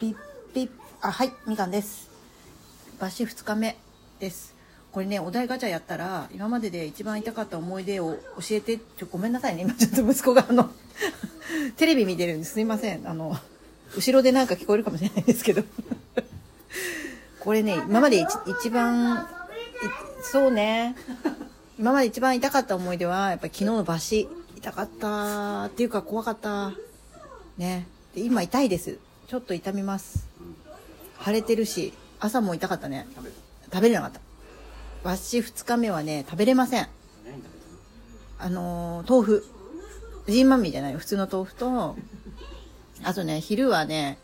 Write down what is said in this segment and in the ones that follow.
ピッピッあはいみかんです。バシ2日目です。これねお題ガチャやったら今までで一番痛かった思い出を教えてちょごめんなさいね。今ちょっと息子があの テレビ見てるんです。いません。あの後ろでなんか聞こえるかもしれないですけど。これね今まで一番そうね。今まで一番痛かった思い出はやっぱり昨日のバシ痛かったっていうか怖かったね。で今痛いです。ちょっと痛みます。腫れてるし朝も痛かったね。食べれなかった。バシ2日目はね食べれません。あのー豆腐。ジンマミーじゃない普通の豆腐とあとね昼はね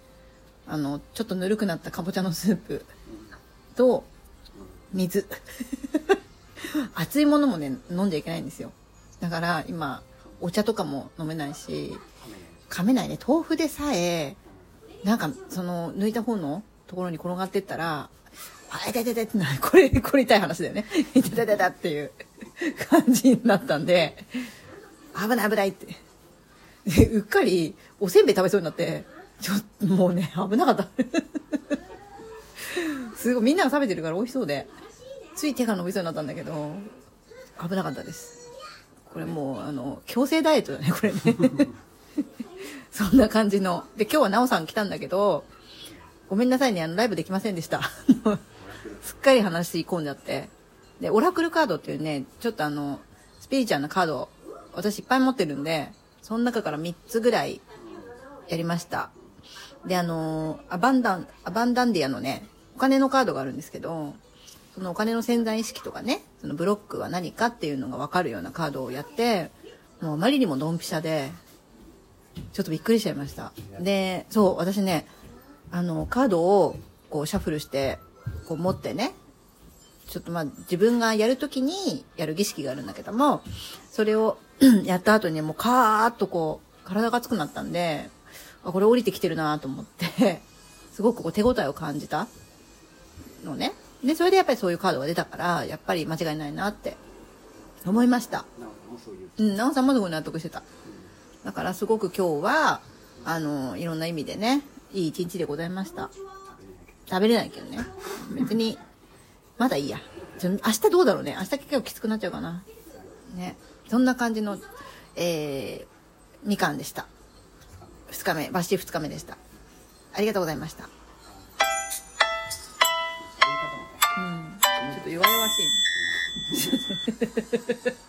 あのちょっとぬるくなったかぼちゃのスープと水。熱いものもね飲んじゃいけないんですよ。だから今お茶とかも飲めないし噛めないね。豆腐でさえなんかその抜いた方のところに転がってったらあ痛い痛い痛いってなる。これこれ痛い話だよね。い痛い痛い痛いっていう感じになったんで危ない危ないって。でうっかりおせんべい食べそうになってちょっともうね危なかった。すごいみんなが食べてるから美味しそうでつい手が伸びそうになったんだけど危なかったです。これもうあの強制ダイエットだねこれね。そんな感じの。で今日はなおさん来たんだけどごめんなさいねあのライブできませんでした。すっかり話し込んじゃって。でオラクルカードっていうねちょっとあのスピリチュアルなカード私いっぱい持ってるんでその中から3つぐらいやりました。であのアバンダンアバンダンディアのねお金のカードがあるんですけどそのお金の潜在意識とかねそのブロックは何かっていうのが分かるようなカードをやってもうあまりにもドンピシャでちょっとびっくりしちゃいました。でそう私ねあのカードをこうシャッフルしてこう持ってねちょっとまあ自分がやるときにやる儀式があるんだけどもそれを やった後にもうカーッとこう体が熱くなったんであこれ降りてきてるなと思って すごくこう手応えを感じたのね。でそれでやっぱりそういうカードが出たからやっぱり間違いないなって思いました。うん奈緒さんもすごい納得してただからすごく今日はあのいろんな意味でねいい一日でございました。食べれないけどね。別にまだいいや。明日どうだろうね。明日結構きつくなっちゃうかな。ね。そんな感じのえー、みかんでした。2日目バッシー2日目でした。ありがとうございました。うん。ちょっと弱々しいね